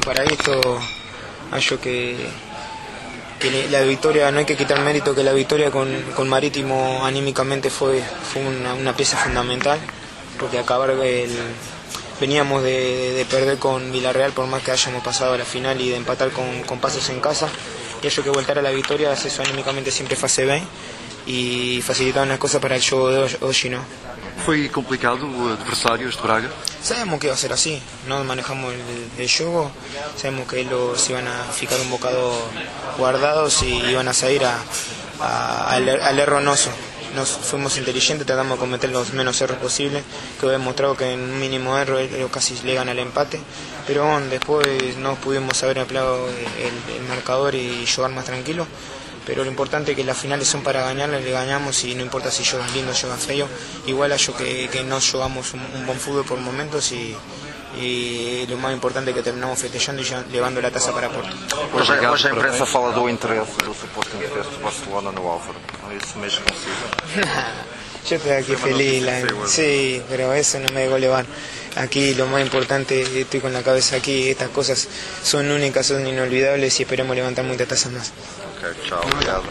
para esto. Hallo que, la victoria, no hay que quitar mérito que la victoria con, con Marítimo anímicamente fue, fue una, pieza fundamental, porque acabar el, veníamos de, de, perder con Villarreal por más que hayamos pasado a la final y de empatar con, con pasos en casa. Y ello que voltar a la victoria, eso anímicamente siempre fase bien y facilitaban las cosas para el juego de hoy, ¿no? ¿Fue complicado el adversario, este Braga? Sabemos que iba a ser así, no manejamos el, juego, sabemos que ellos iban a ficar un bocado guardados y iban a salir a, a, al, al erronoso nos fuimos inteligentes, tratamos de cometer los menos errores posibles, que he demostrado que en un mínimo error ellos casi le ganan el empate, pero bueno, después no pudimos haber empleado el, el, marcador y jugar más tranquilo, pero lo importante es que las finales son para ganarlas, le ganamos y no importa si juegan lindo o juegan feo, igual a yo que, que no jugamos un, un buen fútbol por momentos y e o mais importante é que terminamos festejando e levando a taça para Porto. Hoje, hoje a imprensa fala do interesse, do suposto interesse do Barcelona no Álvaro. Isso mexe consigo? Yo estoy aquí feliz, la, sí, pero eso no me dejó llevar. Aquí lo más importante, estoy con la cabeza aquí, estas cosas son únicas, son inolvidables y esperemos levantar muchas tazas más. Ok, chao, obrigado.